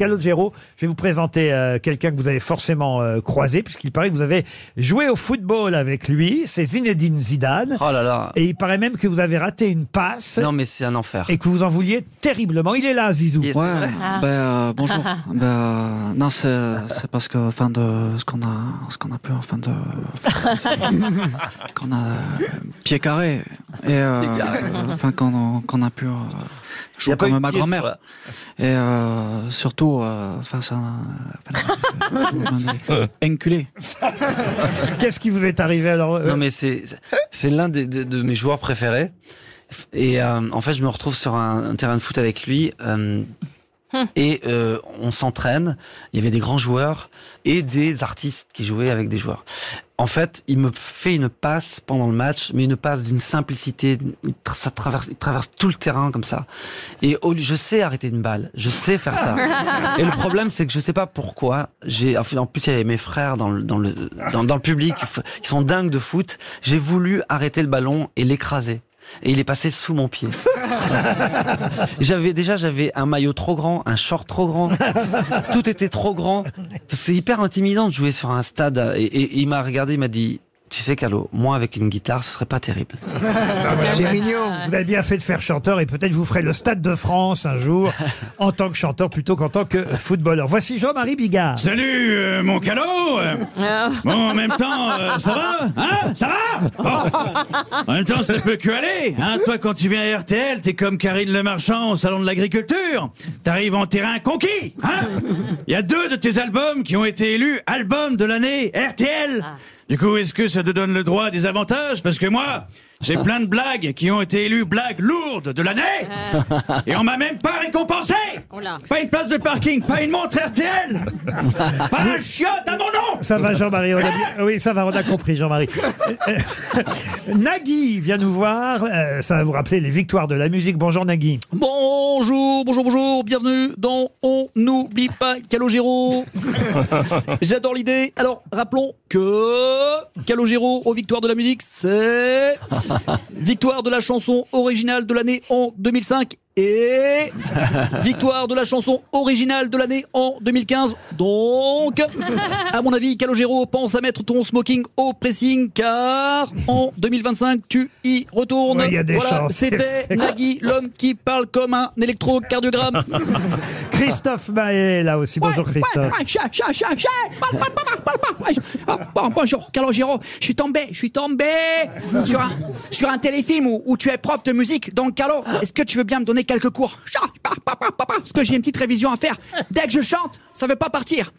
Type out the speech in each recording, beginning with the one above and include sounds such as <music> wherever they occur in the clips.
Calogero, je vais vous présenter euh, quelqu'un que vous avez forcément euh, croisé, puisqu'il paraît que vous avez joué au football avec lui. C'est Zinedine Zidane. Oh là là. Et il paraît même que vous avez raté une passe Non, mais c'est un enfer. et que vous en vouliez terriblement. Il est là, Zizou. Ouais, Ah. ben euh, bonjour. <laughs> ben euh, non, c'est c'est parce que enfin de ce qu'on a ce qu'on a pu enfin de <laughs> qu'on a euh, pied carré et euh, enfin qu'on qu'on a pu euh, eu comme ma grand-mère et euh, surtout euh, face à un <laughs> enculé. Qu'est-ce qui vous est arrivé alors euh, Non, mais c'est c'est l'un des- de, de mes joueurs préférés. Et euh, en fait, je me retrouve sur un, un terrain de foot avec lui. Et euh, on s'entraîne. Il y avait des grands joueurs et des artistes qui jouaient avec des joueurs. En fait, il me fait une passe pendant le match, mais une passe d'une simplicité. Il, ça traverse, il traverse tout le terrain comme ça. Et au je sais arrêter une balle, je sais faire ça. Et le problème, c'est que je sais pas pourquoi. J'ai, en plus, il y avait mes frères dans le dans le dans, dans le public, qui sont dingues de foot. J'ai voulu arrêter le ballon et l'écraser. Et il est passé sous mon pied. <laughs> j'avais déjà j'avais un maillot trop grand, un short trop grand. Tout était trop grand. C'est hyper intimidant de jouer sur un stade. Et, et- et il m'a regardé, il m'a dit. Tu sais, Calo, moi avec une guitare, ce serait pas terrible. <laughs> C'est mignon. Vous avez bien fait de faire chanteur et peut-être vous ferez le Stade de France un jour <laughs> en tant que chanteur plutôt qu'en tant que footballeur. Voici Jean-Marie Bigard. Salut, euh, mon calot Bon, en même temps, euh, ça va Hein Ça va Bon. <laughs> En même temps, ça peut que aller. Hein Toi, quand tu viens à RTL, t'es comme Karine Le Marchand au Salon de l'Agriculture. T'arrives en terrain conquis. Hein Il y a deux de tes albums qui ont été élus album de l'année RTL. Du coup, est-ce que ça te donne le droit à des avantages? Parce que moi, j'ai <laughs> plein de blagues qui ont été élues blagues lourdes de l'année. Et on m'a même pas récompensé Pas une place de parking, pas une montre RTL <laughs> Pas un chiotte à mon nom Ça va Jean-Marie on a bien- <laughs> Oui, ça va, on a compris Jean-Marie. Nagui vient nous voir. euh, ça va vous rappeler les victoires de la musique. Bonjour Nagui. Bonjour, bonjour, bonjour, bienvenue dans On n'oublie pas Calogero. J'adore l'idée. Alors, rappelons que Calogero aux victoires de la musique, c'est victoire de la chanson originale de l'année en 2005 et victoire de la chanson originale de l'année en 2015. Donc, à mon avis, Calogero pense à mettre ton smoking au pressing car en 2025, tu y retournes. Oui, il y a des voilà, c'était <laughs> Nagui, l'homme qui parle comme un électrocardiogramme. <laughs> Christophe Maé là aussi. Bonjour Christophe. Bon, bonjour, Calogero. Je suis tombé, je suis tombé sur un, sur un téléfilm où, où tu es prof de musique. Donc, Calo, est-ce que tu veux bien me donner quelques cours Parce que j'ai une petite révision à faire. Dès que je chante, ça veut pas partir.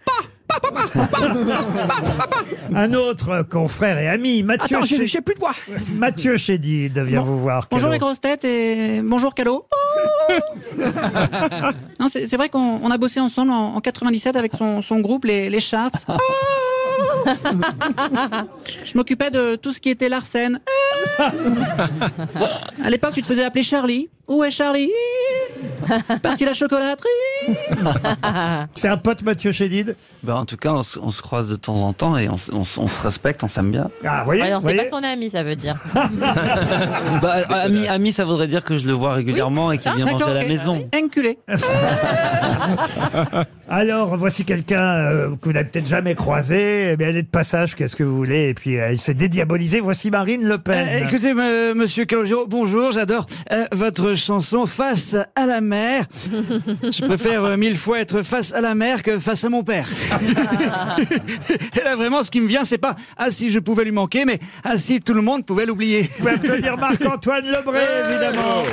Un autre confrère et ami, Mathieu, Attends, j'ai Chédid- j'ai plus de voix. Mathieu Chédid vient vous voir. Bonjour les grosses têtes et bonjour Calo. non, c'est c'est vrai qu'on on a bossé ensemble en, en 97 avec son, son groupe, les, les Charts. Je m'occupais de tout ce qui était Larsen. À l'époque, tu te faisais appeler Charlie. Où est Charlie? Parti la chocolaterie. <laughs> C'est un pote Mathieu Chédid Ben, en tout cas, on, se- on se croise de temps en temps et on, se- on se- on se respecte, on s'aime bien. Ah, vous voyez, Ouais, c'est voyez pas son ami, ça veut dire. <laughs> Bah, ami, ami, ça voudrait dire que je le vois régulièrement et qu'il vient manger à la ok. maison. Enculé. <laughs> Alors, voici quelqu'un euh, que vous n'avez peut-être jamais croisé. Eh bien, elle est de passage, qu'est-ce que vous voulez? Et puis, euh, elle s'est dédiabolisée. Voici Marine Le Pen. Euh, écoutez, me- monsieur Calogero, bonjour, j'adore euh, votre chanson Face à la mer. Je préfère euh, mille fois être face à la mer que face à mon père. <laughs> Et là, vraiment, ce qui me vient, c'est pas « Ah, si je pouvais lui manquer », mais « Ah, si tout le monde pouvait l'oublier ». Vous pouvez applaudir Marc-Antoine Lebré, évidemment.